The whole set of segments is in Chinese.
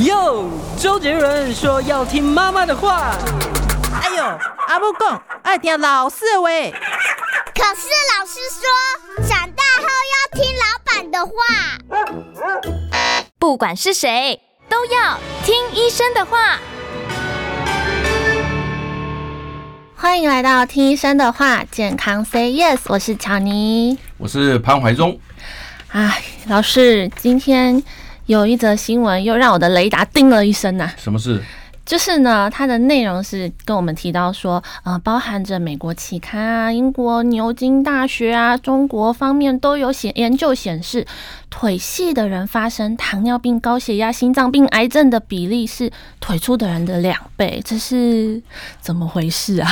哟，周杰伦说要听妈妈的话。哎呦，阿母讲爱听老师的话。可是老师说，长大后要听老板的话。不管是谁，都要听医生的话。欢迎来到听医生的话，健康 Say Yes，我是乔尼，我是潘怀忠。哎，老师，今天有一则新闻又让我的雷达叮了一声呐、啊。什么事？就是呢，它的内容是跟我们提到说，呃，包含着美国期刊啊、英国牛津大学啊、中国方面都有显研究显示，腿细的人发生糖尿病、高血压、心脏病、癌症的比例是腿粗的人的两倍，这是怎么回事啊？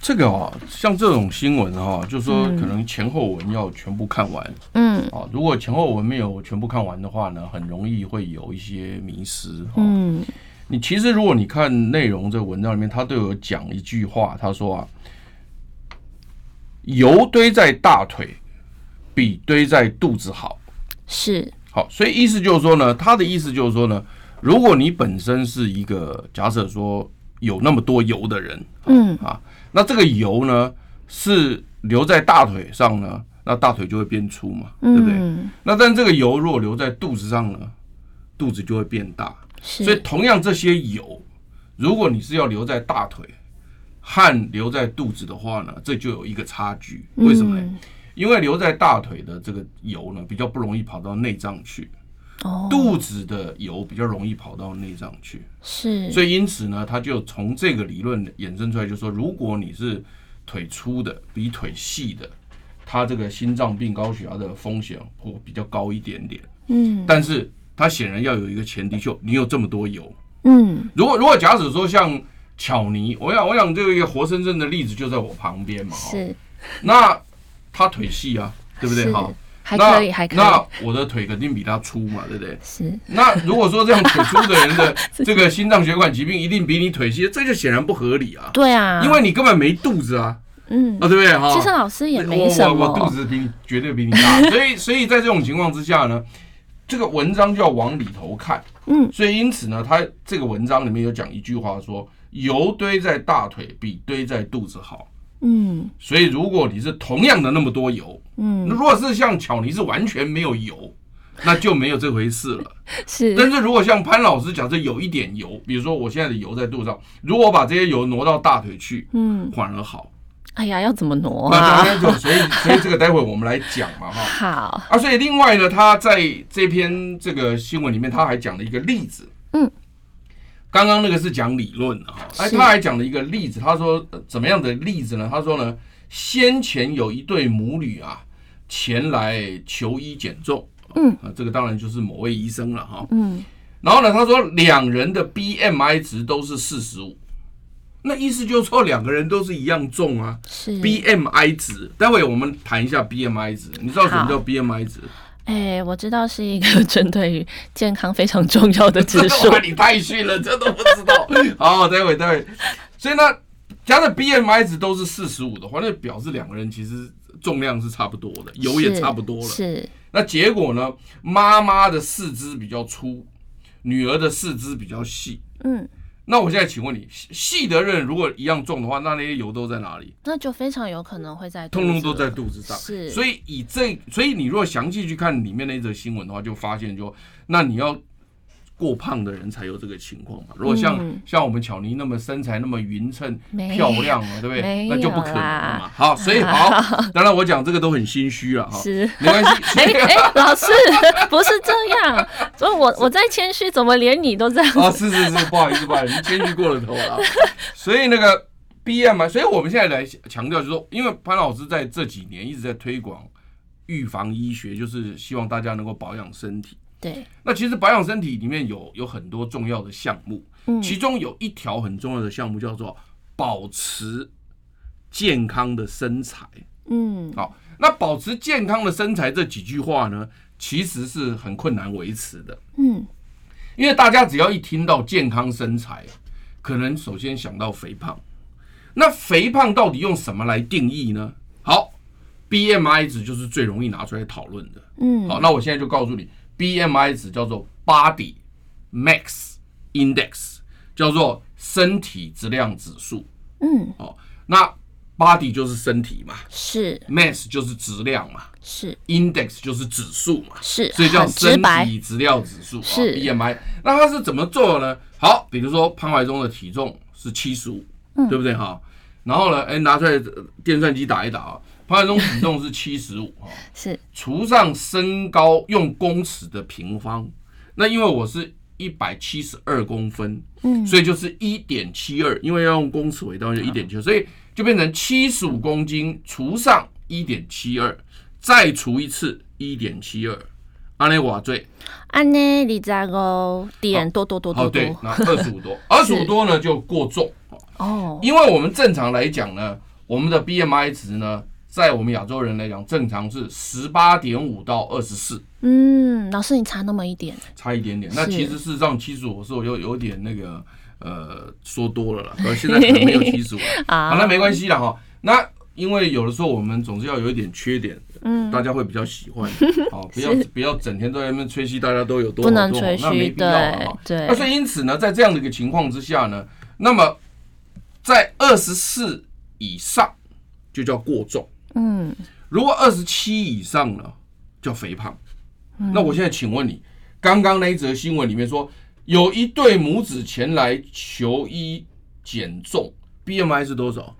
这个啊，像这种新闻哈，就是说可能前后文要全部看完，嗯，啊，如果前后文没有全部看完的话呢，很容易会有一些迷失，嗯。你其实，如果你看内容，这个文章里面，他都有讲一句话，他说啊，油堆在大腿比堆在肚子好，是。好，所以意思就是说呢，他的意思就是说呢，如果你本身是一个假设说有那么多油的人，嗯。啊，那这个油呢是留在大腿上呢，那大腿就会变粗嘛，对不对？那但这个油如果留在肚子上呢，肚子就会变大。所以，同样这些油，如果你是要留在大腿和留在肚子的话呢，这就有一个差距。为什么呢？因为留在大腿的这个油呢，比较不容易跑到内脏去。肚子的油比较容易跑到内脏去。是。所以，因此呢，他就从这个理论衍生出来，就是说，如果你是腿粗的，比腿细的，他这个心脏病、高血压的风险会比较高一点点。嗯。但是。他显然要有一个前提，就你有这么多油。嗯，如果如果假使说像巧妮，我想我想这个活生生的例子就在我旁边嘛。是。那他腿细啊，对不对？哈，还可以，还可以。那我的腿肯定比他粗嘛，对不对？是。那如果说这样腿粗的人的 这个心脏血管疾病一定比你腿细，这就显然不合理啊。对啊。因为你根本没肚子啊。嗯。啊，对不对？哈。其实老师也没什么。我我肚子比你绝对比你大，所以所以在这种情况之下呢。这个文章就要往里头看，嗯，所以因此呢，他这个文章里面有讲一句话说，油堆在大腿比堆在肚子好，嗯，所以如果你是同样的那么多油，嗯，如果是像巧尼是完全没有油，那就没有这回事了，是。但是如果像潘老师讲，这有一点油，比如说我现在的油在肚子上，如果我把这些油挪到大腿去，嗯，反而好。哎呀，要怎么挪啊？那所以 所以这个待会我们来讲嘛，哈。好啊，所以另外呢，他在这篇这个新闻里面，他还讲了一个例子。嗯，刚刚那个是讲理论的哈，哎，他还讲了一个例子。他说怎么样的例子呢？他说呢，先前有一对母女啊，前来求医减重。嗯啊，这个当然就是某位医生了哈。嗯，然后呢，他说两人的 BMI 值都是四十五。那意思就是说，两个人都是一样重啊。是 BMI 值，待会我们谈一下 BMI 值。你知道什么叫 BMI 值？哎、欸，我知道是一个 针对于健康非常重要的指数。你太逊了，这都不知道。好，待会待会。所以呢，假设 BMI 值都是四十五的话，那表示两个人其实重量是差不多的，油也差不多了。是。是那结果呢？妈妈的四肢比较粗，女儿的四肢比较细。嗯。那我现在请问你，细的刃如果一样重的话，那那些油都在哪里？那就非常有可能会在通通都在肚子上。是，所以以这，所以你如果详细去看里面那则新闻的话，就发现就那你要。过胖的人才有这个情况嘛？如果像、嗯、像我们巧妮那么身材那么匀称漂亮嘛，对不对？那就不可能了嘛。好，所以好，当然我讲这个都很心虚了哈。是，没关系。哎哎，老师 不是这样，所以我我在谦虚，怎么连你都这样？啊，是是是，不好意思，不好意思，谦虚过了头了。所以那个 B M 嘛所以我们现在来强调，就是说，因为潘老师在这几年一直在推广预防医学，就是希望大家能够保养身体。对，那其实保养身体里面有有很多重要的项目，嗯，其中有一条很重要的项目叫做保持健康的身材，嗯，好，那保持健康的身材这几句话呢，其实是很困难维持的，嗯，因为大家只要一听到健康身材，可能首先想到肥胖，那肥胖到底用什么来定义呢？好，BMI 值就是最容易拿出来讨论的，嗯，好，那我现在就告诉你。BMI 值叫做 Body Mass index，叫做身体质量指数。嗯，哦，那 body 就是身体嘛，是，mass 就是质量嘛，是，index 就是指数嘛，是，所以叫身体质量指数。是、哦、BMI。那它是怎么做的呢？好，比如说潘怀宗的体重是七十五，对不对？哈？然后呢，哎，拿出来电算机打一打啊，潘怀宗体重是七十五 哈，是。除上身高用公尺的平方，那因为我是一百七十二公分，嗯，所以就是一点七二，因为要用公尺为单位，就一点七二，所以就变成七十五公斤除上一点七二，再除一次一点七二，安内瓦最，安内里扎个点多多多多多，对，那二十五多，二十五多呢就过重。哦，因为我们正常来讲呢，我们的 BMI 值呢，在我们亚洲人来讲，正常是十八点五到二十四。嗯，老师你差那么一点，差一点点。那其实事实上七十五，我说有有点那个呃说多了了，而 现在可能没有七十五。好，那没关系了哈。那因为有的时候我们总是要有一点缺点，嗯，大家会比较喜欢。好，不要不要整天都在那边吹嘘大家都有多好多好，不能吹，那没必要了。对。那所以因此呢，在这样的一个情况之下呢，那么。在二十四以上就叫过重，嗯，如果二十七以上呢，叫肥胖。那我现在请问你，刚刚那一则新闻里面说，有一对母子前来求医减重，BMI 是多少？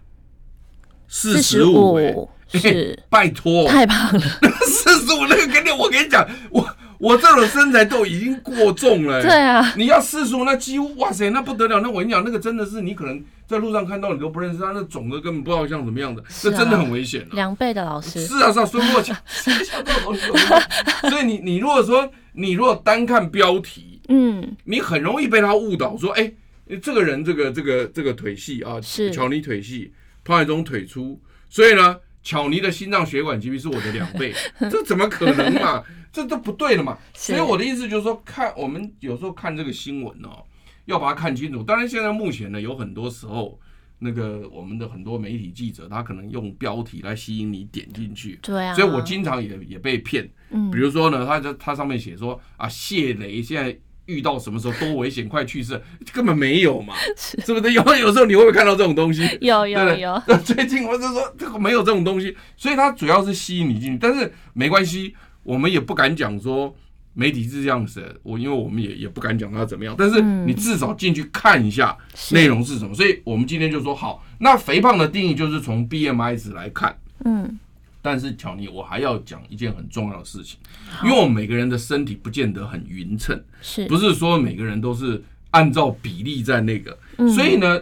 四十五，是拜托，太胖了，四十五那个跟你，我跟你讲，我。我这种身材都已经过重了，对啊，你要四十五，那几乎哇塞，那不得了。那我跟你讲，那个真的是你可能在路上看到你都不认识他，那肿的根本不知道像什么样的，那真的很危险。两倍的老师，是啊是啊，孙过强，所以你你如果说你如果单看标题，嗯，你很容易被他误导，说哎，这个人这个这个这个腿细啊，是。巧尼腿细，潘海忠腿粗，所以呢，巧尼的心脏血管疾病是我的两倍，这怎么可能嘛？这都不对了嘛，所以我的意思就是说，看我们有时候看这个新闻哦，要把它看清楚。当然，现在目前呢，有很多时候，那个我们的很多媒体记者，他可能用标题来吸引你点进去。对啊。所以我经常也也被骗。嗯。比如说呢，他在他上面写说啊，谢雷现在遇到什么时候多危险，快去世，根本没有嘛，是，不是？有有时候你会不会看到这种东西？有有有。最近我就说这个没有这种东西，所以它主要是吸引你进去，但是没关系。我们也不敢讲说媒体是这样子的，我因为我们也也不敢讲它怎么样，但是你至少进去看一下内容是什么。所以我们今天就说好，那肥胖的定义就是从 BMI 值来看。嗯，但是巧妮，我还要讲一件很重要的事情，因为我们每个人的身体不见得很匀称，是不是说每个人都是按照比例在那个？所以呢，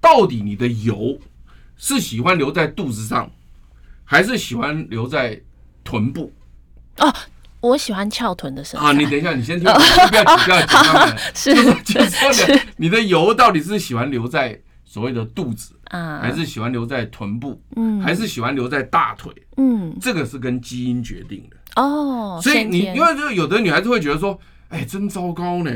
到底你的油是喜欢留在肚子上，还是喜欢留在臀部？哦，我喜欢翘臀的身材。啊，你等一下，你先听，不要急，不要急。是，你的油到底是喜欢留在所谓的肚子啊，还是喜欢留在臀部？嗯，还是喜欢留在大腿？嗯，这个是跟基因决定的。哦，所以你因为就有的女孩子会觉得说，哎，真糟糕呢。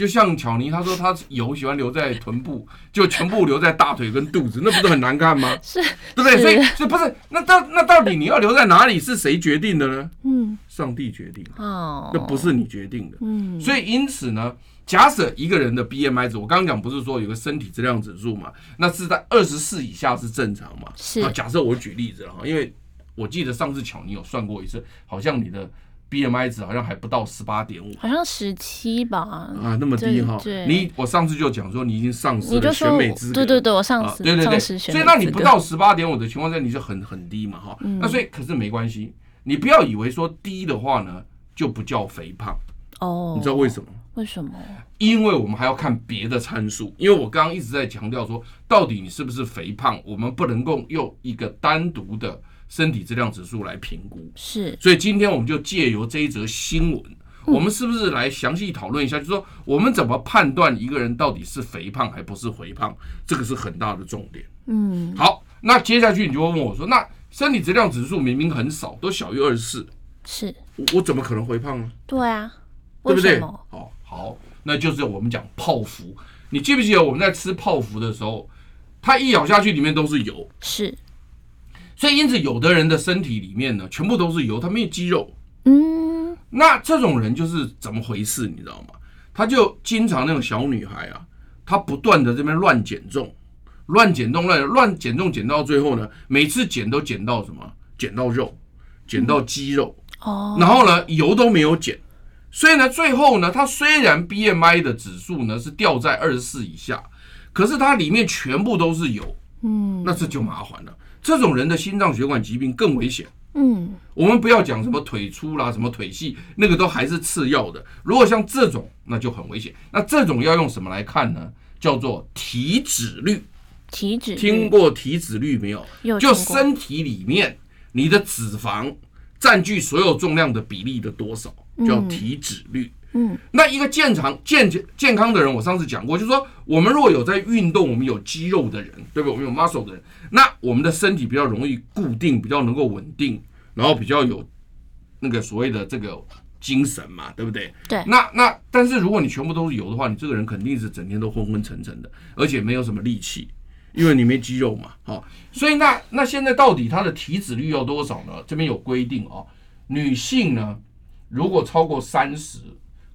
就像巧妮，她说她油喜欢留在臀部，就全部留在大腿跟肚子，那不是很难看吗？是，对不对？所以，所以不是那到那到底你要留在哪里？是谁决定的呢？嗯，上帝决定。哦，那不是你决定的。嗯，所以因此呢，假设一个人的 BMI 值，我刚刚讲不是说有个身体质量指数嘛？那是在二十四以下是正常嘛？是。假设我举例子了哈，因为我记得上次巧妮有算过一次，好像你的。B M I 值好像还不到十八点五，好像十七吧？啊，那么低哈！你我上次就讲说你已经丧失了选美资格，对对对，我丧失，对对对，所以那你不到十八点五的情况下，你就很很低嘛哈。那所以可是没关系，你不要以为说低的话呢就不叫肥胖哦。你知道为什么？为什么？因为我们还要看别的参数。因为我刚刚一直在强调说，到底你是不是肥胖，我们不能够用一个单独的。身体质量指数来评估是，所以今天我们就借由这一则新闻，我们是不是来详细讨论一下？就是说，我们怎么判断一个人到底是肥胖还不是肥胖？这个是很大的重点。嗯，好，那接下去你就会问我说，那身体质量指数明明很少，都小于二十四，是，我怎么可能肥胖呢？对啊，对不对？好，好，那就是我们讲泡芙。你记不记得我们在吃泡芙的时候，它一咬下去里面都是油，是。所以，因此，有的人的身体里面呢，全部都是油，他没有肌肉。嗯，那这种人就是怎么回事？你知道吗？他就经常那种小女孩啊，她不断的这边乱减重，乱减重，乱乱减重，减到最后呢，每次减都减到什么？减到肉，减到肌肉。哦。然后呢，油都没有减，所以呢，最后呢，她虽然 BMI 的指数呢是掉在二十四以下，可是它里面全部都是油。嗯。那这就麻烦了。这种人的心脏血管疾病更危险。嗯，我们不要讲什么腿粗啦，什么腿细，那个都还是次要的。如果像这种，那就很危险。那这种要用什么来看呢？叫做体脂率。体脂，听过体脂率没有？有。就身体里面你的脂肪占据所有重量的比例的多少，叫体脂率。嗯，那一个健康健健康的人，我上次讲过，就是说，我们如果有在运动，我们有肌肉的人，对不对？我们有 muscle 的人，那我们的身体比较容易固定，比较能够稳定，然后比较有那个所谓的这个精神嘛，对不对？对。那那但是如果你全部都是油的话，你这个人肯定是整天都昏昏沉沉的，而且没有什么力气，因为你没肌肉嘛。好，所以那那现在到底它的体脂率要多少呢？这边有规定哦，女性呢，如果超过三十。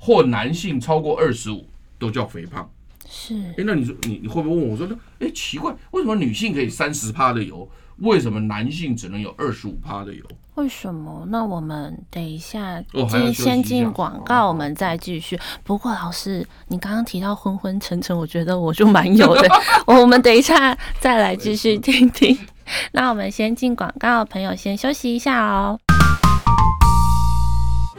或男性超过二十五都叫肥胖，是。哎，那你说你你会不会问我说，哎，奇怪，为什么女性可以三十趴的油，为什么男性只能有二十五趴的油？为什么？那我们等一下，先先进广告，我们再继续。不过老师，你刚刚提到昏昏沉沉，我觉得我就蛮有的。我们等一下再来继续听听。那我们先进广告，朋友先休息一下哦。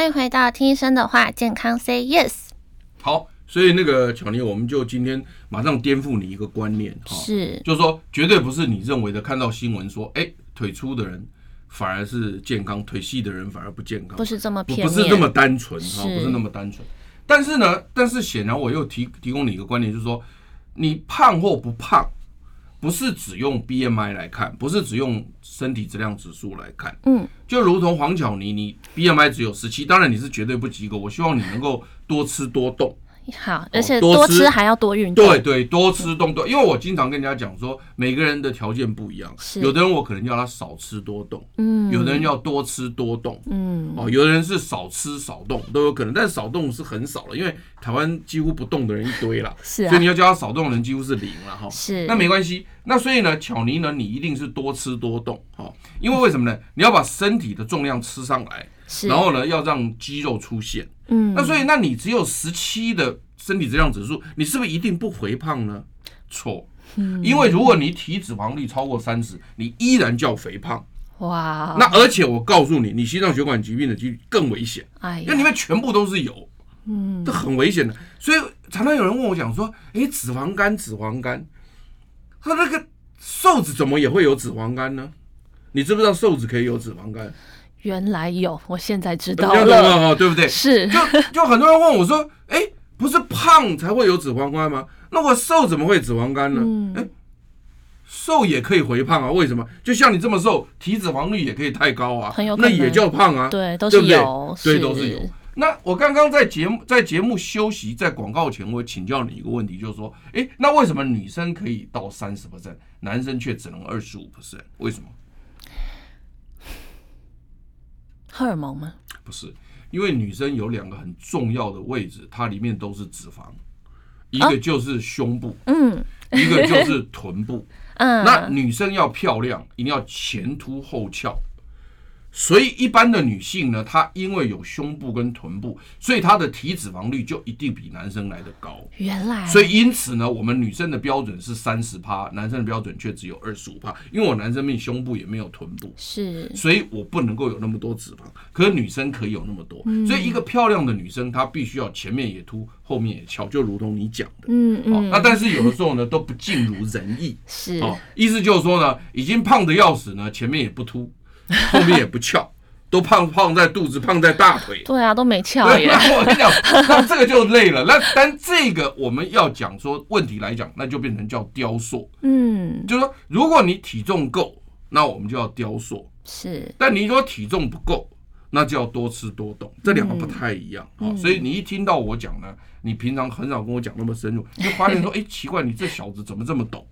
欢迎回到听医生的话，健康 Say Yes。好，所以那个巧妮，我们就今天马上颠覆你一个观念哈，是，就是说绝对不是你认为的，看到新闻说，哎，腿粗的人反而是健康，腿细的人反而不健康，不是这么偏，不是这么单纯哈，不是那么单纯。但是呢，但是显然我又提提供你一个观念，就是说，你胖或不胖。不是只用 BMI 来看，不是只用身体质量指数来看，嗯，就如同黄巧妮，你 BMI 只有十七，当然你是绝对不及格。我希望你能够多吃多动。好，而且多吃还要多运动。对对，多吃动动，因为我经常跟人家讲说，每个人的条件不一样，是有的人我可能叫他少吃多动，嗯，有的人要多吃多动，嗯，哦，有的人是少吃少动都有可能，但是少动是很少了，因为台湾几乎不动的人一堆了，是，所以你要叫他少动的人几乎是零了哈，是，那没关系，那所以呢，巧妮呢，你一定是多吃多动，哈，因为为什么呢？你要把身体的重量吃上来。然后呢，要让肌肉出现。嗯，那所以，那你只有十七的身体质量指数，你是不是一定不肥胖呢？错，因为如果你体脂肪率超过三十，你依然叫肥胖。哇，那而且我告诉你，你心脏血管疾病的几率更危险。哎，因为里面全部都是油，嗯，这很危险的。所以常常有人问我讲说，哎，脂肪肝，脂肪肝，他那个瘦子怎么也会有脂肪肝呢？你知不知道瘦子可以有脂肪肝？原来有，我现在知道了，对不对？是，就就很多人问我说：“哎，不是胖才会有脂肪肝吗？那我瘦怎么会脂肪肝呢？”哎，瘦也可以回胖啊？为什么？就像你这么瘦，体脂肪率也可以太高啊，那也叫胖啊？对，都是有，对，都是有。那我刚刚在节目在节目休息，在广告前，我请教你一个问题，就是说，哎，那为什么女生可以到三十 percent，男生却只能二十五 percent？为什么？荷尔蒙吗？不是，因为女生有两个很重要的位置，它里面都是脂肪，一个就是胸部，嗯，一个就是臀部，嗯，那女生要漂亮，一定要前凸后翘。所以一般的女性呢，她因为有胸部跟臀部，所以她的体脂肪率就一定比男生来的高。原来，所以因此呢，我们女生的标准是三十趴，男生的标准却只有二十五趴。因为我男生没胸部也没有臀部，是，所以我不能够有那么多脂肪。可是女生可以有那么多，所以一个漂亮的女生，她必须要前面也凸，后面也翘，就如同你讲的，嗯嗯。那但是有的时候呢，都不尽如人意，是，哦，意思就是说呢，已经胖的要死呢，前面也不凸。后面也不翘，都胖胖在肚子，胖在大腿。对啊，都没翘耶。那我跟你讲，那这个就累了。那但这个我们要讲说问题来讲，那就变成叫雕塑。嗯，就是说，如果你体重够，那我们就要雕塑。是。但你如果体重不够，那就要多吃多动，这两个不太一样啊。嗯、所以你一听到我讲呢，你平常很少跟我讲那么深入，就发现说，哎，奇怪，你这小子怎么这么懂？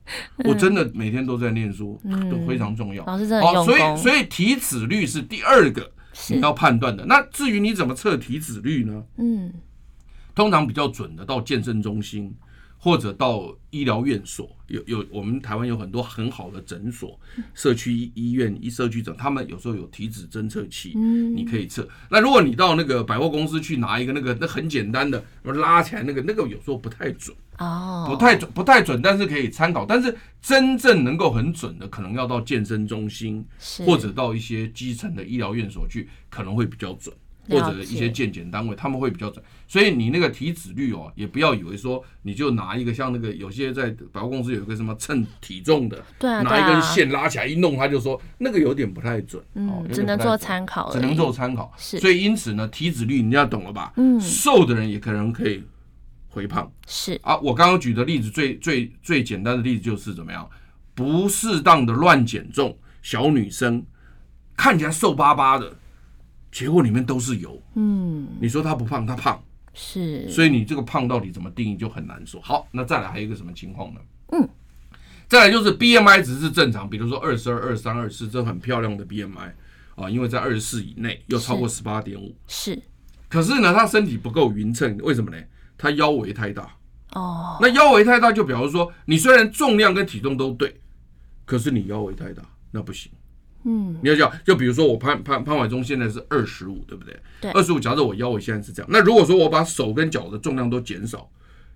我真的每天都在念书，都非常重要。老师真的。所以，所以体脂率是第二个你要判断的。那至于你怎么测体脂率呢？嗯，通常比较准的，到健身中心。或者到医疗院所，有有我们台湾有很多很好的诊所、社区医院、医社区诊，他们有时候有体脂侦测器，你可以测。那如果你到那个百货公司去拿一个那个，那很简单的，拉起来那个，那个有时候不太准哦，不太准，不太准，但是可以参考。但是真正能够很准的，可能要到健身中心，或者到一些基层的医疗院所去，可能会比较准。或者一些健检单位，他们会比较准，所以你那个体脂率哦，也不要以为说你就拿一个像那个有些在百货公司有一个什么称体重的，对啊，拿一根线拉起来一弄，他就说那个有点不太准，嗯，只能做参考，只能做参考。是，所以因此呢，体脂率你要懂了吧？嗯，瘦的人也可能可以回胖。是啊，我刚刚举的例子最最最简单的例子就是怎么样，不适当的乱减重，小女生看起来瘦巴巴的。结果里面都是油，嗯，你说他不胖，他胖，是，所以你这个胖到底怎么定义就很难说。好，那再来还有一个什么情况呢？嗯，再来就是 BMI 值是正常，比如说二十二、二三、二四，这很漂亮的 BMI 啊，因为在二十四以内又超过十八点五，是。可是呢，他身体不够匀称，为什么呢？他腰围太大。哦，那腰围太大就表示说，你虽然重量跟体重都对，可是你腰围太大，那不行。嗯，你要讲，就比如说我潘潘潘伟忠现在是二十五，对不对？对，二十五。假设我腰围现在是这样，那如果说我把手跟脚的重量都减少，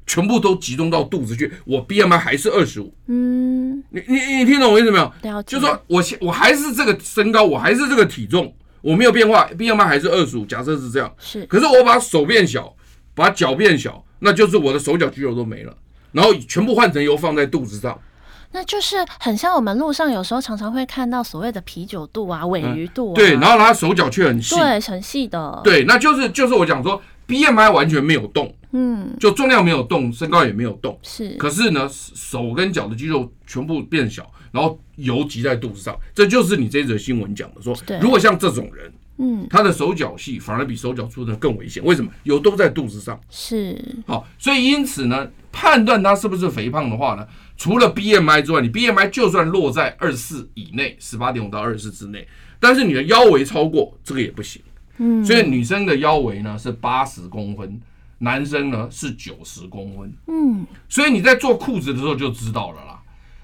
全部都集中到肚子去，我 BMI 还是二十五。嗯，你你你听懂我意思没有？就说我现我还是这个身高，我还是这个体重，我没有变化，BMI 还是二十五。假设是这样，是。可是我把手变小，把脚变小，那就是我的手脚肌肉都没了，然后全部换成油放在肚子上。那就是很像我们路上有时候常常会看到所谓的啤酒肚啊、尾鱼肚啊，对，然后他手脚却很细，对，很细的，对，那就是就是我讲说 BMI 完全没有动，嗯，就重量没有动，身高也没有动，是，可是呢，手跟脚的肌肉全部变小，然后油积在肚子上，这就是你这则新闻讲的说，如果像这种人，嗯，他的手脚细，反而比手脚粗的更危险，为什么？油都在肚子上，是，好，所以因此呢，判断他是不是肥胖的话呢？除了 BMI 之外，你 BMI 就算落在二十四以内，十八点五到二十四之内，但是你的腰围超过这个也不行。嗯，所以女生的腰围呢是八十公分，男生呢是九十公分。嗯，所以你在做裤子的时候就知道了啦。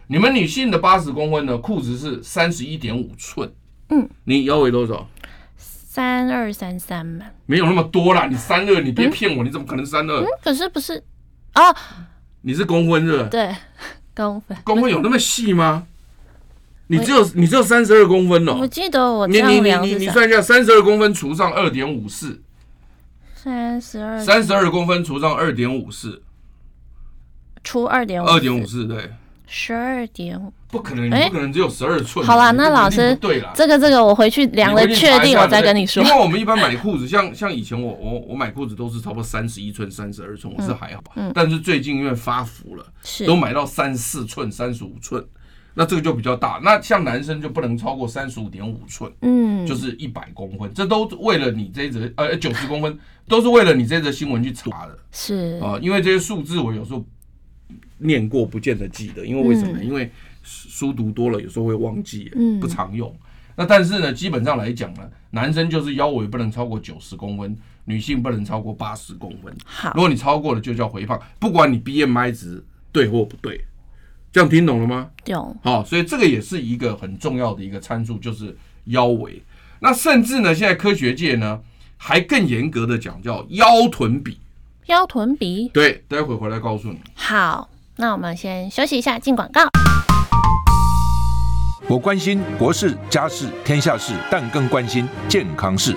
你们女性的八十公分呢，裤子是三十一点五寸。嗯，你腰围多少？三二三三嘛。没有那么多啦，你三二，你别骗我，你怎么可能三二？嗯，可是不是啊？你是公分是吧？对。公分，公分有那么细吗？你只有你只有三十二公分哦。我记得我你你你你你算一下，三十二公分除上二点五四，三十二三十二公分除上二点五四，除二点五二点五四对。十二点五，不可能，你不可能只有十二寸。好啦，那老师，对了，这个这个我回去量了，确定我再跟你说。因为我们一般买裤子，像像以前我我我买裤子都是差不多三十一寸、三十二寸，我是还好。嗯。但是最近因为发福都买到三四寸、三十五寸，那这个就比较大。那像男生就不能超过三十五点五寸，嗯，就是一百公分。这都为了你这一则呃九十公分，都是为了你这则新闻去查的。是啊，因为这些数字我有时候。念过不见得记得，因为为什么？因为书读多了，有时候会忘记，嗯不常用。那但是呢，基本上来讲呢，男生就是腰围不能超过九十公分，女性不能超过八十公分。好，如果你超过了，就叫肥胖，不管你 BMI 值对或不对，这样听懂了吗？懂。好，所以这个也是一个很重要的一个参数，就是腰围。那甚至呢，现在科学界呢还更严格的讲叫腰臀比。腰臀比？对，待会回来告诉你。好。那我们先休息一下，进广告。我关心国事、家事、天下事，但更关心健康事。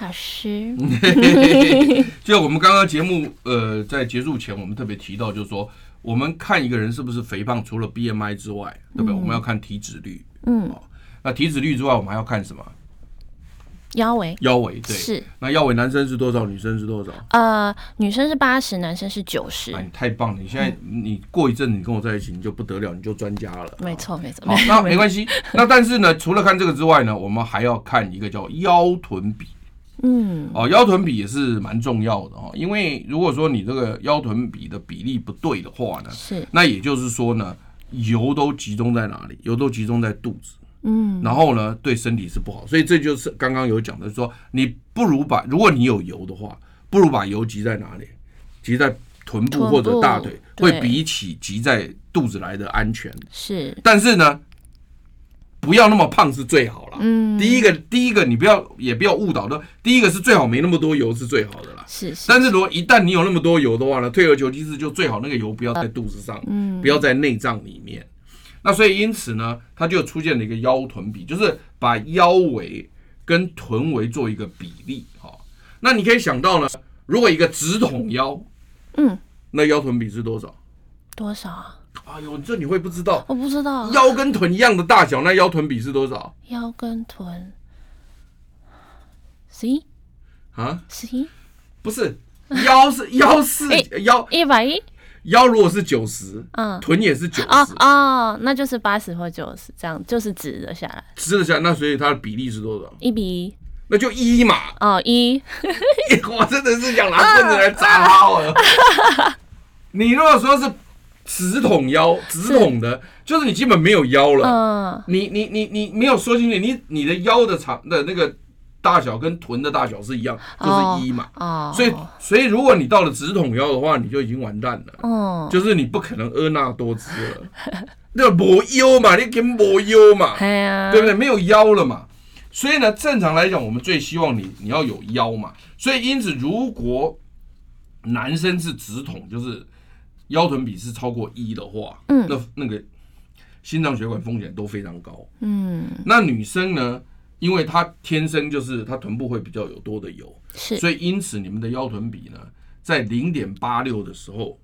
老师。就我们刚刚节目呃在结束前，我们特别提到，就是说。我们看一个人是不是肥胖，除了 BMI 之外，对不对？嗯、我们要看体脂率。嗯、哦，那体脂率之外，我们还要看什么？腰围。腰围对。是。那腰围男生是多少？女生是多少？呃，女生是八十，男生是九十。哎，你太棒了！你现在你过一阵你跟我在一起，你就不得了，你就专家了。没错，没错。好，那没关系。那但是呢，除了看这个之外呢，我们还要看一个叫腰臀比。嗯，哦，腰臀比也是蛮重要的哦，因为如果说你这个腰臀比的比例不对的话呢，是，那也就是说呢，油都集中在哪里？油都集中在肚子，嗯，然后呢，对身体是不好，所以这就是刚刚有讲的说，你不如把，如果你有油的话，不如把油集在哪里？集在臀部或者大腿，会比起集在肚子来的安全。是，但是呢。不要那么胖是最好了。嗯，第一个，第一个你不要也不要误导的。第一个是最好没那么多油是最好的啦。是，是。但是如果一旦你有那么多油的话呢，退而求其次就最好那个油不要在肚子上，嗯，不要在内脏里面。那所以因此呢，它就出现了一个腰臀比，就是把腰围跟臀围做一个比例。哈，那你可以想到呢，如果一个直筒腰，嗯，那腰臀比是多少？多少啊？哎呦，这你会不知道？我不知道。腰跟臀一样的大小，那腰臀比是多少？腰跟臀十一啊？十一？不是，腰是 腰是腰一百一。腰如果是九十，嗯，臀也是九十。哦哦，那就是八十或九十，这样就是直了下来。直了下来，那所以它的比例是多少？一比一。那就一嘛。哦，一。我真的是想拿棍子来砸他了。你如果说是。直筒腰，直筒的，是就是你基本没有腰了。嗯，你你你你没有说清楚，你你的腰的长的那个大小跟臀的大小是一样，就是一嘛。哦，所以所以如果你到了直筒腰的话，你就已经完蛋了。哦，就是你不可能婀娜多姿了。那没腰嘛，你跟没腰嘛，对不对？没有腰了嘛。所以呢，正常来讲，我们最希望你你要有腰嘛。所以因此，如果男生是直筒，就是。腰臀比是超过一的话，嗯，那那个心脏血管风险都非常高，嗯，那女生呢，因为她天生就是她臀部会比较有多的油，是，所以因此你们的腰臀比呢，在零点八六的时候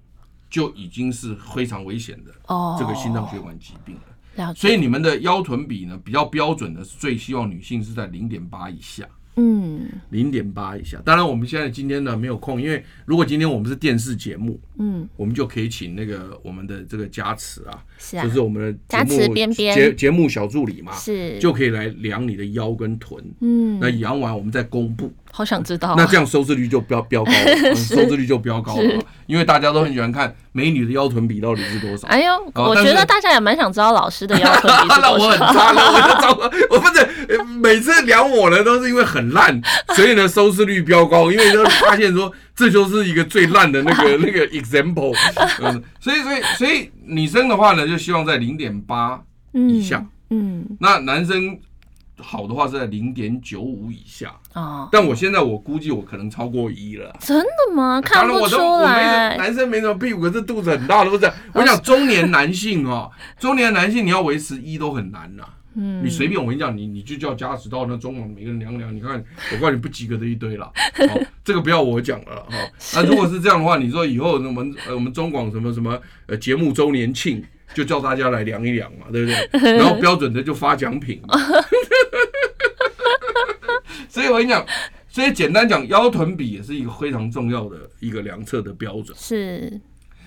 就已经是非常危险的哦，这个心脏血管疾病了。所以你们的腰臀比呢，比较标准的是最希望女性是在零点八以下。嗯，零点八以下。当然，我们现在今天呢没有空，因为如果今天我们是电视节目，嗯，我们就可以请那个我们的这个加持啊，是啊，就是我们的加持边边。节节目小助理嘛，是，就可以来量你的腰跟臀，嗯，那量完我们再公布。好想知道，那这样收视率就飙飙高了，收视率就飙高了，因为大家都很喜欢看美女的腰臀比到底是多少。哎呦，我觉得大家也蛮想知道老师的腰臀比是多少。那我很差，我就糟糕，我不是每次量我呢都是因为很烂，所以呢收视率飙高，因为就发现说这就是一个最烂的那个 那个 example。嗯，所以所以所以女生的话呢，就希望在零点八以下。嗯，那男生。好的话是在零点九五以下哦，但我现在我估计我可能超过一了。真的吗？看不出来。男生没什么屁股，可是肚子很大的，不是？我讲中年男性哦，中年男性你要维持一都很难呐。嗯，你随便我跟你讲，你你就叫加持到那中网每个人量量，你看我告诉你不及格的一堆了。好，这个不要我讲了哈。那如果是这样的话，你说以后我们呃我们中广什么什么呃节目周年庆。就叫大家来量一量嘛，对不对？然后标准的就发奖品嘛。所以我跟你讲，所以简单讲，腰臀比也是一个非常重要的一个量测的标准。是。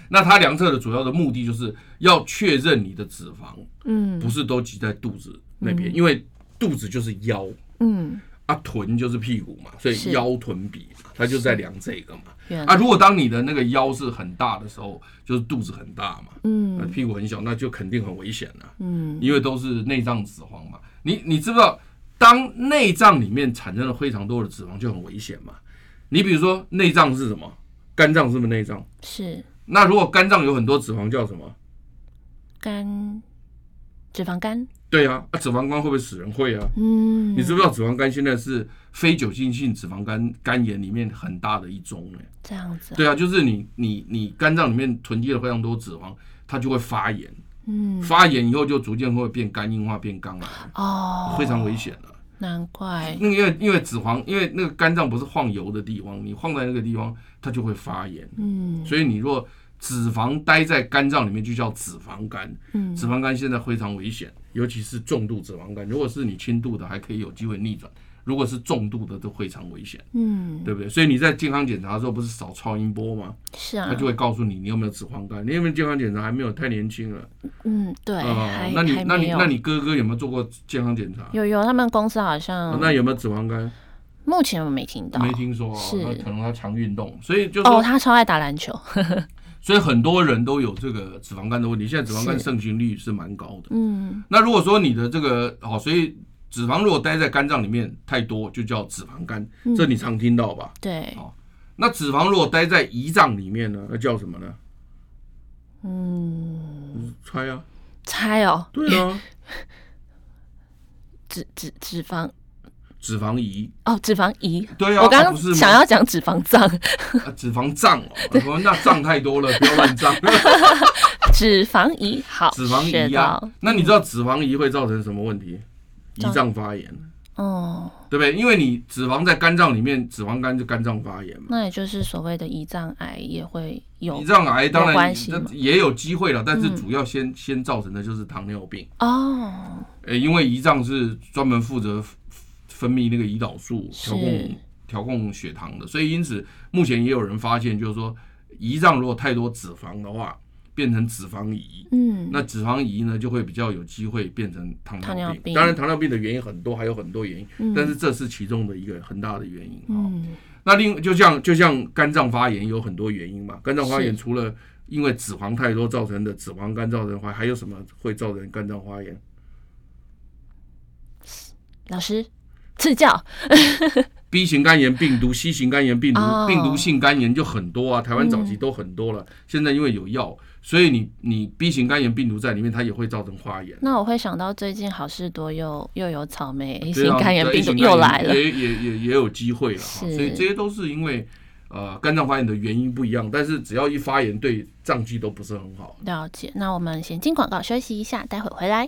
那它量测的主要的目的就是要确认你的脂肪，嗯，不是都挤在肚子那边，因为肚子就是腰，嗯。啊，臀就是屁股嘛，所以腰臀比嘛，它就在量这个嘛。啊，如果当你的那个腰是很大的时候，就是肚子很大嘛，嗯，屁股很小，那就肯定很危险了，嗯，因为都是内脏脂肪嘛。你你知不知道，当内脏里面产生了非常多的脂肪，就很危险嘛。你比如说内脏是什么？肝脏是不是内脏？是。那如果肝脏有很多脂肪，叫什么？肝脂肪肝。对啊，啊，脂肪肝会不会死人？会啊。嗯，你知不知道脂肪肝现在是非酒精性脂肪肝肝炎里面很大的一种？哎，这样子。对啊，就是你你你肝脏里面囤积了非常多脂肪，它就会发炎。嗯，发炎以后就逐渐会变肝硬化，变肝癌。哦，非常危险了。难怪。那因为因为脂肪，因为那个肝脏不是晃油的地方，你晃在那个地方，它就会发炎。嗯，所以你若脂肪待在肝脏里面就叫脂肪肝，嗯，脂肪肝现在非常危险，尤其是重度脂肪肝。如果是你轻度的，还可以有机会逆转；如果是重度的，都非常危险，嗯，对不对？所以你在健康检查的时候，不是扫超音波吗？是啊，他就会告诉你你有没有脂肪肝。你有没有健康检查？还没有，太年轻了。嗯，对。啊，那你那你那你哥哥有没有做过健康检查？有有，他们公司好像。那有没有脂肪肝？目前我没听到，没听说。是，可能他常运动，所以就哦，他超爱打篮球。所以很多人都有这个脂肪肝的问题，现在脂肪肝盛行率是蛮高的。嗯，那如果说你的这个哦，所以脂肪如果待在肝脏里面太多，就叫脂肪肝，这你常听到吧？对。哦，那脂肪如果待在胰脏里面呢？那叫什么呢？嗯，猜啊，猜哦。对啊，脂脂脂肪。脂肪胰哦，脂肪胰，对啊，我刚刚想要讲脂肪脏，啊脂肪脏哦，那脏太多了，不要乱脏。脂肪胰好，脂肪胰啊，那你知道脂肪胰会造成什么问题？胰脏发炎，哦，对不对？因为你脂肪在肝脏里面，脂肪肝就肝脏发炎嘛。那也就是所谓的胰脏癌也会有胰脏癌，当然也有机会了，但是主要先先造成的就是糖尿病哦，呃，因为胰脏是专门负责。分泌那个胰岛素调控调控血糖的，所以因此目前也有人发现，就是说胰脏如果太多脂肪的话，变成脂肪胰，嗯，那脂肪胰呢就会比较有机会变成糖尿病。当然，糖尿病的原因很多，还有很多原因，嗯、但是这是其中的一个很大的原因。嗯，那另就像就像肝脏发炎有很多原因嘛，肝脏发炎除了因为脂肪太多造成的脂肪肝造成的话，还有什么会造成肝脏发炎？老师。赐教，B 型肝炎病毒、C 型肝炎病毒、病毒性肝炎就很多啊。台湾早期都很多了，现在因为有药，所以你你 B 型肝炎病毒在里面，它也会造成发炎。那我会想到最近好事多又又有草莓 A 型肝炎病毒又来了，也也也也有机会了哈。所以这些都是因为呃肝脏发炎的原因不一样，但是只要一发炎，对脏器都不是很好。了解。那我们先进广告休息一下，待会回来。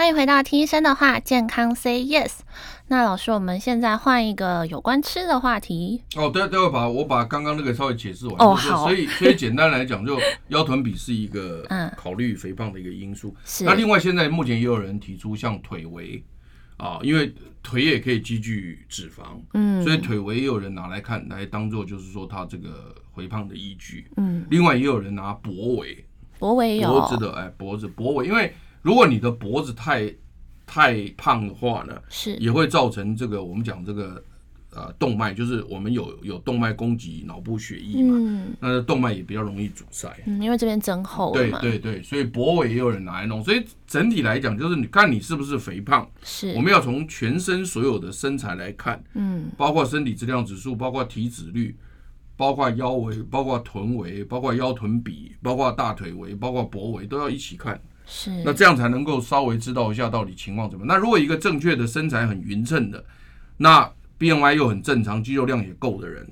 欢迎回到听医生的话，健康 Say Yes。那老师，我们现在换一个有关吃的话题。哦，对，待会把我把刚刚那个稍微解释完。哦，好。所以，所以简单来讲，就腰臀比是一个 考虑肥胖的一个因素。是。那另外，现在目前也有人提出，像腿围啊，因为腿也可以积聚脂肪，嗯，所以腿围也有人拿来看，来当做就是说它这个肥胖的依据。嗯。另外，也有人拿脖围，脖围有脖子的，哎，脖子脖围，因为。如果你的脖子太太胖的话呢，是。也会造成这个我们讲这个呃动脉，就是我们有有动脉供给脑部血液嘛，嗯，那动脉也比较容易阻塞，嗯，因为这边增厚，对对对，所以脖围也有人拿来弄，所以整体来讲就是你看你是不是肥胖，是。我们要从全身所有的身材来看，嗯，包括身体质量指数，包括体脂率，包括腰围，包括臀围，包括腰臀比，包括大腿围，包括脖围都要一起看。是，那这样才能够稍微知道一下到底情况怎么。那如果一个正确的身材很匀称的，那 BMI 又很正常，肌肉量也够的人，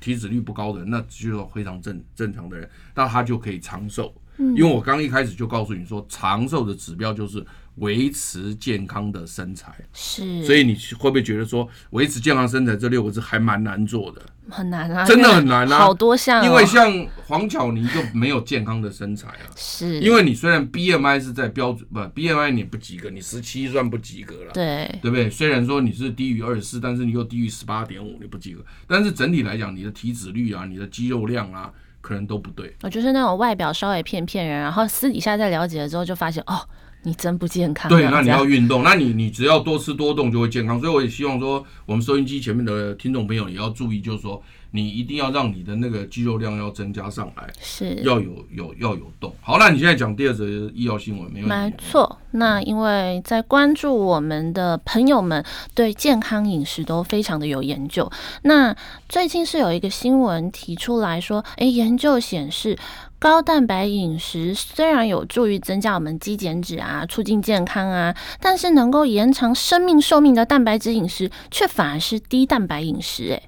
体脂率不高的人，那肌肉非常正正常的人，那他就可以长寿。嗯，因为我刚一开始就告诉你说，长寿的指标就是。维持健康的身材是，所以你会不会觉得说维持健康身材这六个字还蛮难做的？很难啊，真的很难啊，好多项。因为像黄巧妮就没有健康的身材啊，是因为你虽然 BMI 是在标准不 BMI 你不及格，你十七算不及格了，对对不对？虽然说你是低于二十四，但是你又低于十八点五，你不及格。但是整体来讲，你的体脂率啊，你的肌肉量啊。可能都不对。我就是那种外表稍微骗骗人，然后私底下在了解了之后，就发现哦。你真不健康。对，那你要运动，那你你只要多吃多动就会健康。所以我也希望说，我们收音机前面的听众朋友也要注意，就是说，你一定要让你的那个肌肉量要增加上来，是要有有要有动。好，那你现在讲第二则医药新闻，没有。没错，那因为在关注我们的朋友们对健康饮食都非常的有研究。那最近是有一个新闻提出来说，哎，研究显示。高蛋白饮食虽然有助于增加我们肌减脂啊，促进健康啊，但是能够延长生命寿命的蛋白质饮食，却反而是低蛋白饮食。哎，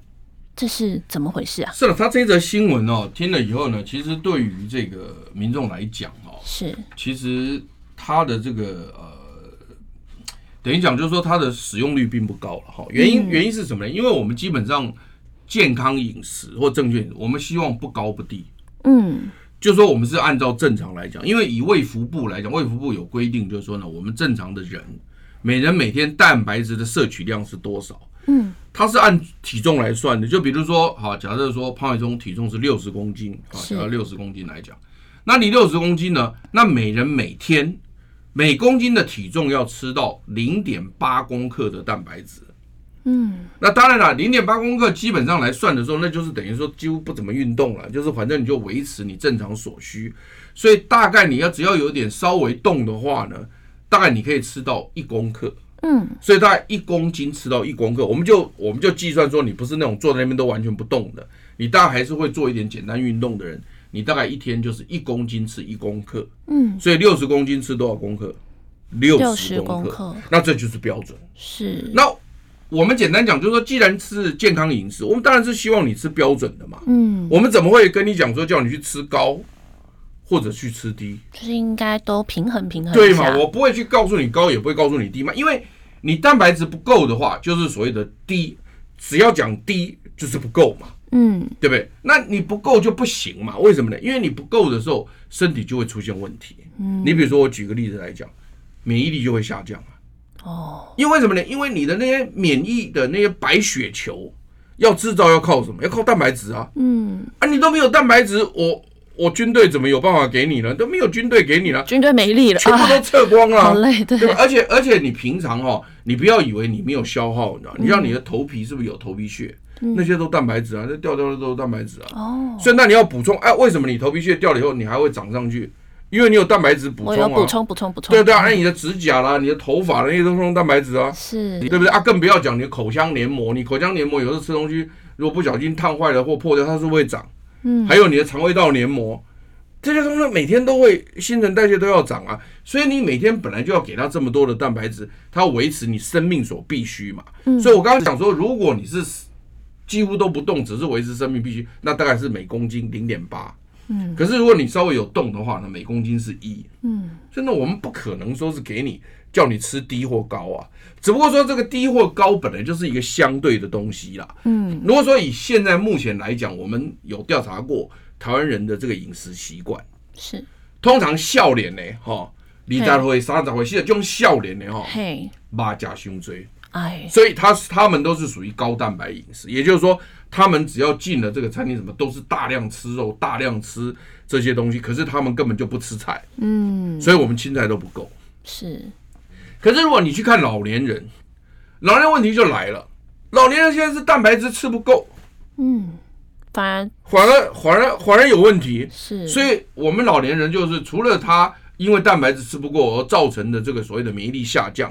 这是怎么回事啊？是了，他这则新闻哦，听了以后呢，其实对于这个民众来讲哦，是，其实他的这个呃，等于讲就是说，它的使用率并不高了哈。原因原因是什么呢？因为我们基本上健康饮食或正确我们希望不高不低。嗯。就是说，我们是按照正常来讲，因为以卫福部来讲，卫福部有规定，就是说呢，我们正常的人，每人每天蛋白质的摄取量是多少？嗯，它是按体重来算的。就比如说，好，假设说潘伟忠体重是六十公斤，啊，假设六十公斤来讲，那你六十公斤呢？那每人每天每公斤的体重要吃到零点八公克的蛋白质。嗯，那当然了，零点八公克基本上来算的时候，那就是等于说几乎不怎么运动了，就是反正你就维持你正常所需，所以大概你要只要有点稍微动的话呢，大概你可以吃到一公克，嗯，所以大概一公斤吃到一公克，我们就我们就计算说你不是那种坐在那边都完全不动的，你大概还是会做一点简单运动的人，你大概一天就是一公斤吃一公克，嗯，所以六十公斤吃多少公克？六十公克，那这就是标准，是。那。我们简单讲，就是说，既然是健康饮食，我们当然是希望你吃标准的嘛。嗯，我们怎么会跟你讲说叫你去吃高，或者去吃低？就是应该都平衡平衡。对嘛？我不会去告诉你高，也不会告诉你低嘛。因为你蛋白质不够的话，就是所谓的低。只要讲低，就是不够嘛。嗯，对不对？那你不够就不行嘛？为什么呢？因为你不够的时候，身体就会出现问题。嗯，你比如说，我举个例子来讲，免疫力就会下降。哦，因为什么呢？因为你的那些免疫的那些白血球要制造要靠什么？要靠蛋白质啊。嗯，啊，你都没有蛋白质，我我军队怎么有办法给你呢？都没有军队给你了，军队没力了，全部都撤光了，好累，对？而且而且你平常哦，你不要以为你没有消耗，你知道？你像你的头皮是不是有头皮屑？那些都蛋白质啊，那掉掉的都是蛋白质啊。哦，所以那你要补充，哎，为什么你头皮屑掉了以后你还会长上去？因为你有蛋白质补充啊，补充补充补充。对对啊，那你的指甲啦，你的头发那些都是用蛋白质啊，是，对不对啊？更不要讲你的口腔黏膜，你口腔黏膜有时候吃东西，如果不小心烫坏了或破掉，它是会长。嗯，还有你的肠胃道黏膜，这些东西每天都会新陈代谢都要长啊，所以你每天本来就要给它这么多的蛋白质，它要维持你生命所必须嘛。嗯，所以我刚刚讲说，如果你是几乎都不动，只是维持生命必须，那大概是每公斤零点八。嗯，可是如果你稍微有动的话呢，每公斤是一，嗯，真的我们不可能说是给你叫你吃低或高啊，只不过说这个低或高本来就是一个相对的东西啦，嗯，如果说以现在目前来讲，我们有调查过台湾人的这个饮食习惯，是。通常笑脸呢，哈，你才会三十会现在就用笑脸呢，哈，嘿，马甲胸椎，哎，所以他他们都是属于高蛋白饮食，也就是说。他们只要进了这个餐厅，什么都是大量吃肉、大量吃这些东西，可是他们根本就不吃菜，嗯，所以我们青菜都不够。是，可是如果你去看老年人，老年问题就来了，老年人现在是蛋白质吃不够，嗯，反而反而反而反而有问题，是，所以我们老年人就是除了他因为蛋白质吃不够而造成的这个所谓的免疫力下降，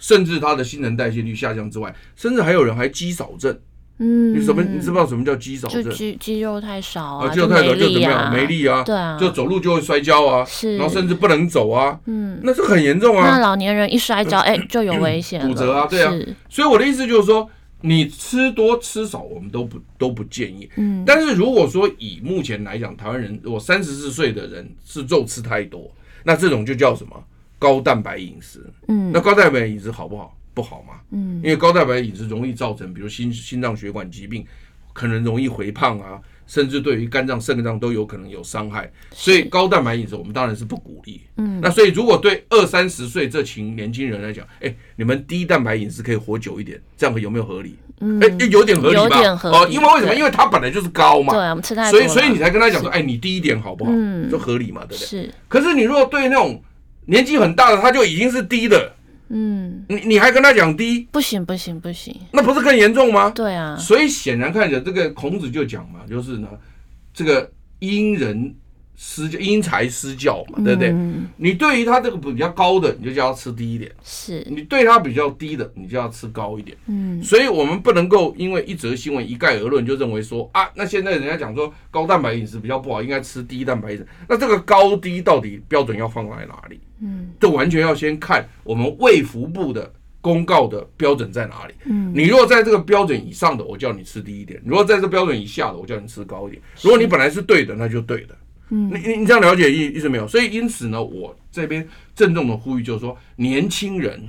甚至他的新陈代谢率下降之外，甚至还有人还肌少症。嗯，你什么？你知不知道什么叫肌少症？肌肌肉太少啊，肌肉太少就怎么样？没力啊，对啊，就走路就会摔跤啊，是，然后甚至不能走啊，嗯，那是很严重啊。那老年人一摔跤，哎，就有危险，骨折啊，对啊。所以我的意思就是说，你吃多吃少，我们都不都不建议。嗯，但是如果说以目前来讲，台湾人如果三十四岁的人是肉吃太多，那这种就叫什么高蛋白饮食？嗯，那高蛋白饮食好不好？不好嘛，嗯，因为高蛋白饮食容易造成，比如心心脏血管疾病，可能容易肥胖啊，甚至对于肝脏、肾脏都有可能有伤害。所以高蛋白饮食我们当然是不鼓励。嗯，那所以如果对二三十岁这群年轻人来讲，哎，你们低蛋白饮食可以活久一点，这样有没有合理？嗯，哎，有点合理吧？哦，因为为什么？因为它本来就是高嘛。对，我们吃太多。所以，所以你才跟他讲说，哎，你低一点好不好？嗯，就合理嘛，对不对？是。可是你如果对那种年纪很大的，他就已经是低的。嗯，你你还跟他讲低？不行不行不行，那不是更严重吗？对啊，所以显然看着这个孔子就讲嘛，就是呢，这个因人施教，因材施教嘛，对不对？嗯、你对于他这个比较高的，你就叫他吃低一点；是你对他比较低的，你就要吃高一点。嗯，所以我们不能够因为一则新闻一概而论，就认为说啊，那现在人家讲说高蛋白饮食比较不好，应该吃低蛋白饮食。那这个高低到底标准要放在哪里？嗯，这完全要先看我们卫福部的公告的标准在哪里。嗯，你如果在这个标准以上的，我叫你吃低一点；如果在这标准以下的，我叫你吃高一点。如果你本来是对的，那就对的。嗯，你你你这样了解意意思没有？所以因此呢，我这边郑重的呼吁就是说，年轻人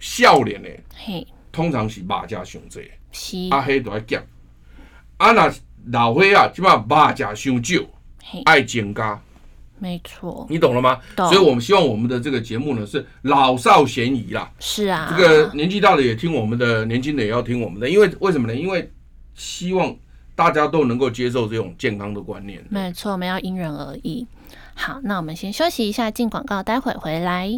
笑脸呢，嘿，通常是马家兄弟，是阿黑都爱讲，啊那老灰啊，基本上马家兄少，爱增加。没错，你懂了吗？懂。所以我们希望我们的这个节目呢是老少咸宜啦。是啊，这个年纪大的也听我们的，年轻的也要听我们的，因为为什么呢？因为希望大家都能够接受这种健康的观念。没错，我们要因人而异。好，那我们先休息一下，进广告，待会回来。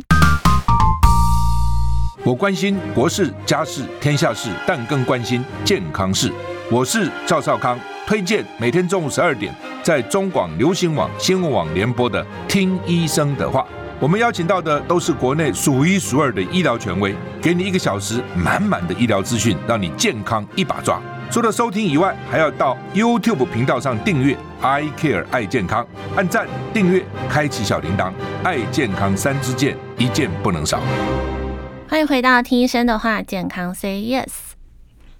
我关心国事、家事、天下事，但更关心健康事。我是赵少康，推荐每天中午十二点在中广流行网、新闻网联播的《听医生的话》。我们邀请到的都是国内数一数二的医疗权威，给你一个小时满满的医疗资讯，让你健康一把抓。除了收听以外，还要到 YouTube 频道上订阅 “I Care 爱健康”，按赞、订阅、开启小铃铛，爱健康三支箭，一件不能少。欢迎回到《听医生的话》，健康 Say Yes。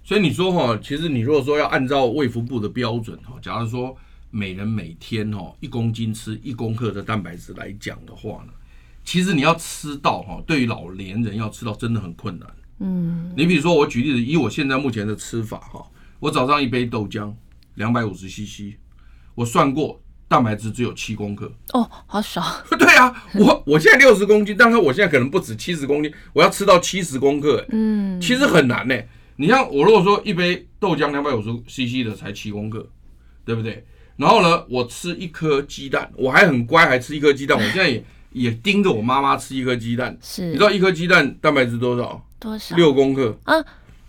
所以你说哈，其实你如果说要按照卫福部的标准哈，假如说每人每天哈一公斤吃一公克的蛋白质来讲的话呢，其实你要吃到哈，对于老年人要吃到真的很困难。嗯，你比如说我举例子，以我现在目前的吃法哈，我早上一杯豆浆，两百五十 CC，我算过蛋白质只有七公克。哦，好少。对啊，我我现在六十公斤，但是我现在可能不止七十公斤，我要吃到七十公克。嗯，其实很难呢。你像我如果说一杯豆浆两百五十 CC 的才七公克，对不对？然后呢，我吃一颗鸡蛋，我还很乖，还吃一颗鸡蛋。我现在也也盯着我妈妈吃一颗鸡蛋。是，你知道一颗鸡蛋蛋白质多少？多少？六公克啊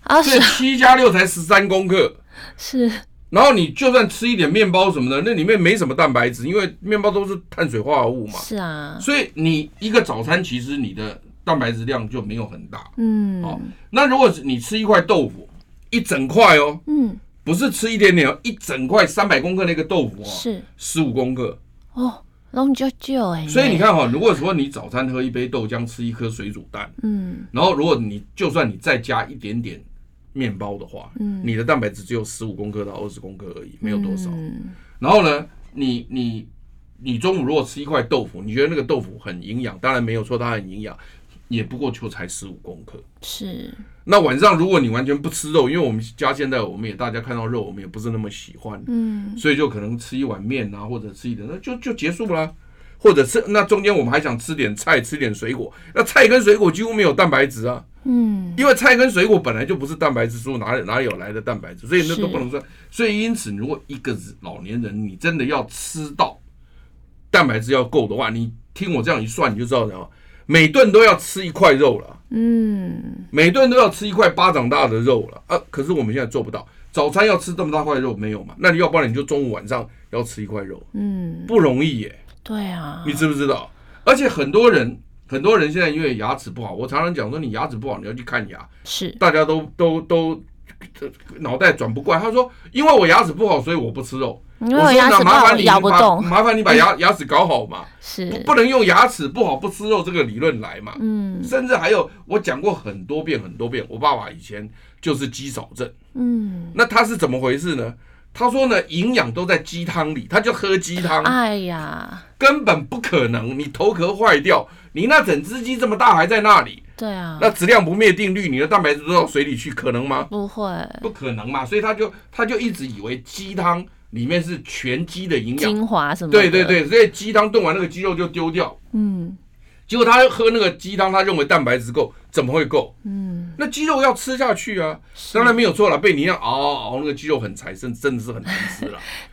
啊！所以七加六才十三公克。是。然后你就算吃一点面包什么的，那里面没什么蛋白质，因为面包都是碳水化合物嘛。是啊。所以你一个早餐其实你的。蛋白质量就没有很大，嗯，哦，那如果是你吃一块豆腐，一整块哦，嗯，不是吃一点点哦，一整块三百公克那个豆腐哦，是十五公克哦，龙九九哎，所以你看哈，如果说你早餐喝一杯豆浆，吃一颗水煮蛋，嗯，然后如果你就算你再加一点点面包的话，嗯，你的蛋白质只有十五公克到二十公克而已，没有多少，嗯，然后呢，你你你中午如果吃一块豆腐，你觉得那个豆腐很营养，当然没有说它很营养。也不过就才十五公克，是。那晚上如果你完全不吃肉，因为我们家现在我们也大家看到肉，我们也不是那么喜欢，嗯，所以就可能吃一碗面啊，或者吃一点，那就就结束了。或者是那中间我们还想吃点菜，吃点水果，那菜跟水果几乎没有蛋白质啊，嗯，因为菜跟水果本来就不是蛋白质素，哪里哪里有来的蛋白质？所以那都不能算。所以因此，如果一个老年人你真的要吃到蛋白质要够的话，你听我这样一算，你就知道了。每顿都要吃一块肉了，嗯，每顿都要吃一块巴掌大的肉了，啊，可是我们现在做不到，早餐要吃这么大块肉没有嘛？那你要不然你就中午晚上要吃一块肉，嗯，不容易耶。对啊，你知不知道？而且很多人，很多人现在因为牙齿不好，我常常讲说你牙齿不好你要去看牙，是，大家都都都脑袋转不过来。他说因为我牙齿不好，所以我不吃肉。我说那麻烦你把麻烦你把牙牙齿搞好嘛，是不能用牙齿不好不吃肉这个理论来嘛。嗯，甚至还有我讲过很多遍很多遍，我爸爸以前就是肌少症。嗯，那他是怎么回事呢？他说呢，营养都在鸡汤里，他就喝鸡汤。哎呀，根本不可能，你头壳坏掉，你那整只鸡这么大还在那里。对啊，那质量不灭定律，你的蛋白质都到水里去，可能吗？不会，不可能嘛。所以他就他就一直以为鸡汤。里面是全鸡的营养精华什么？对对对，所以鸡汤炖完那个鸡肉就丢掉。嗯，结果他喝那个鸡汤，他认为蛋白质够，怎么会够？嗯，那鸡肉要吃下去啊，当然没有错了。被你那样熬熬熬，那个鸡肉很柴，真真的是很难吃了。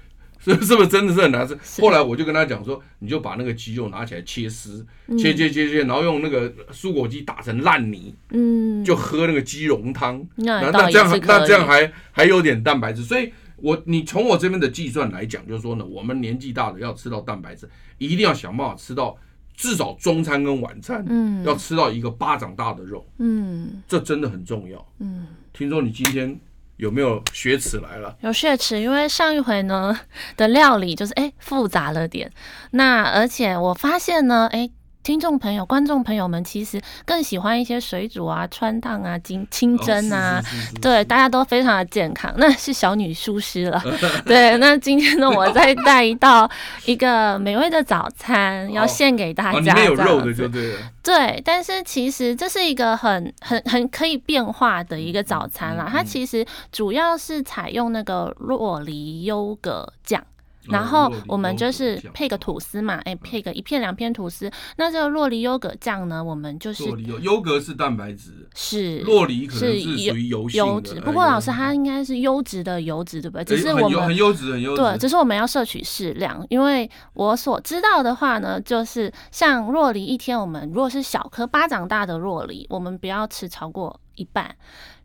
是是不是真的是很难吃？后来我就跟他讲说，你就把那个鸡肉拿起来切丝，切切切切，然后用那个蔬果机打成烂泥，嗯，就喝那个鸡茸汤。那那这样那这样还还有点蛋白质。所以我你从我这边的计算来讲，就是说呢，我们年纪大的要吃到蛋白质，一定要想办法吃到至少中餐跟晚餐，嗯，要吃到一个巴掌大的肉，嗯，这真的很重要。嗯，听说你今天。有没有血耻来了？有血耻，因为上一回呢的料理就是哎复杂了点，那而且我发现呢，哎。听众朋友、观众朋友们，其实更喜欢一些水煮啊、穿烫啊、清清蒸啊，对，大家都非常的健康。那是小女疏失了，对。那今天呢，我再带一道一个美味的早餐，要献给大家。里面有肉的就对了。对，但是其实这是一个很、很、很可以变化的一个早餐啦。它其实主要是采用那个洛梨优格酱。然后我们就是配个吐司嘛，哎，配个一片两片吐司。那这个洛梨优格酱呢，我们就是优格是蛋白质，是洛梨可能是属于油优质。不过老师它应该是优质的油脂，对不对？只是我们很优质，很优质。对，只是我们要摄取适量。因为我所知道的话呢，就是像洛梨一天，我们如果是小颗巴掌大的洛梨，我们不要吃超过一半。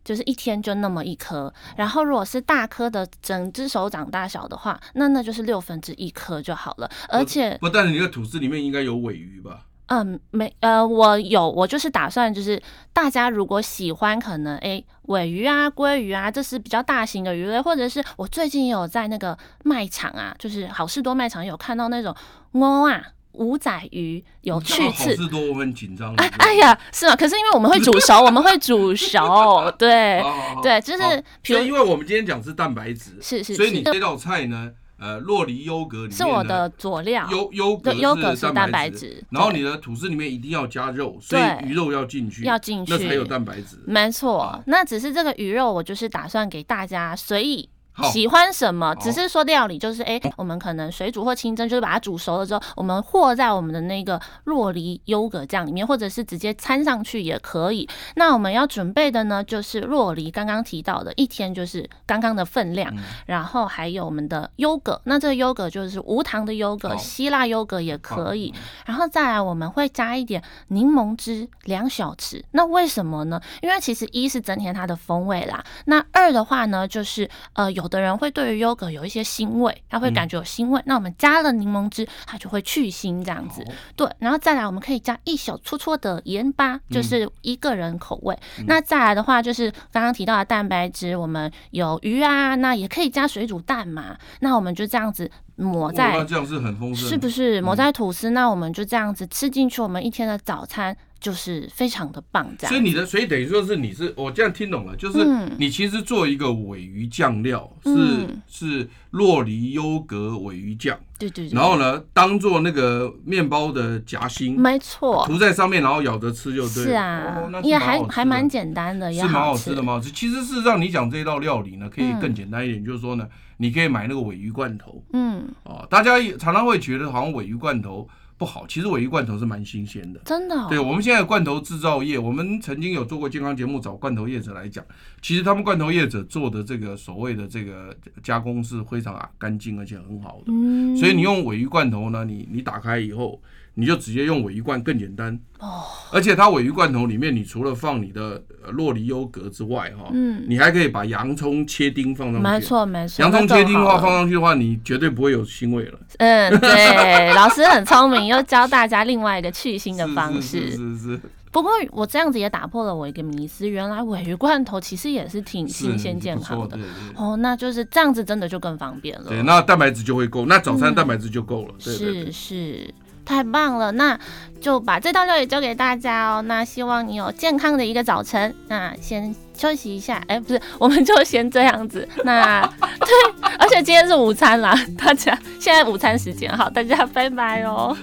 就是一天就那么一颗，然后如果是大颗的，整只手掌大小的话，那那就是六分之一颗就好了。而且不，但是你的吐司里面应该有尾鱼吧？嗯，没，呃，我有，我就是打算就是大家如果喜欢，可能诶，尾鱼啊、鲑鱼啊，这是比较大型的鱼类，或者是我最近也有在那个卖场啊，就是好事多卖场有看到那种鹅啊。五仔鱼有去刺，好事多，我很紧张。哎哎呀，是吗？可是因为我们会煮熟，我们会煮熟，对对，就是。因为我们今天讲是蛋白质，是是。所以你这道菜呢，呃，洛梨优格里面是我的佐料，优优格优格是蛋白质。然后你的吐司里面一定要加肉，所以鱼肉要进去，要进去，那才有蛋白质。没错，那只是这个鱼肉，我就是打算给大家随意。喜欢什么？只是说料理就是，哎，我们可能水煮或清蒸，就是把它煮熟了之后，我们和在我们的那个洛梨优格酱里面，或者是直接掺上去也可以。那我们要准备的呢，就是洛梨，刚刚提到的，一天就是刚刚的分量，然后还有我们的优格。那这个优格就是无糖的优格，希腊优格也可以。然后再来，我们会加一点柠檬汁，两小匙。那为什么呢？因为其实一是增添它的风味啦。那二的话呢，就是呃有。有的人会对于优格有一些腥味，他会感觉有腥味。嗯、那我们加了柠檬汁，它就会去腥这样子。哦、对，然后再来，我们可以加一小撮撮的盐巴，就是一个人口味。嗯、那再来的话，就是刚刚提到的蛋白质，我们有鱼啊，那也可以加水煮蛋嘛。那我们就这样子抹在，哦、这样是很丰盛，是不是？抹在吐司，嗯、那我们就这样子吃进去，我们一天的早餐。就是非常的棒，这样。所以你的，所以等于说是你是，我这样听懂了，就是你其实做一个尾鱼酱料，是是洛梨优格尾鱼酱，对对对。然后呢，当做那个面包的夹心，没错，涂在上面，然后咬着吃就对。是啊，也还还蛮简单的，是蛮好吃的嘛。其实事实上，你讲这道料理呢，可以更简单一点，就是说呢，你可以买那个鮪鱼罐头，嗯，哦，大家常常会觉得好像鮪鱼罐头。不好，其实鮪鱼罐头是蛮新鲜的，真的、哦。对，我们现在罐头制造业，我们曾经有做过健康节目，找罐头业者来讲，其实他们罐头业者做的这个所谓的这个加工是非常啊干净而且很好的。嗯，所以你用鮪鱼罐头呢，你你打开以后。你就直接用尾鱼罐更简单哦，而且它尾鱼罐头里面，你除了放你的洛梨优格之外，哈，嗯，你还可以把洋葱切丁放上去，没错没错，洋葱切丁的话放上去的话，你绝对不会有腥味了。嗯，对，老师很聪明，又教大家另外一个去腥的方式。是是，是。不过我这样子也打破了我一个迷思，原来尾鱼罐头其实也是挺新鲜健康的。哦，那就是这样子，真的就更方便了。对，那蛋白质就会够，那早餐蛋白质就够了。对对对是是。太棒了，那就把这道料理交给大家哦。那希望你有健康的一个早晨。那先休息一下，哎、不是，我们就先这样子。那 对，而且今天是午餐啦，大家现在午餐时间，好，大家拜拜哦。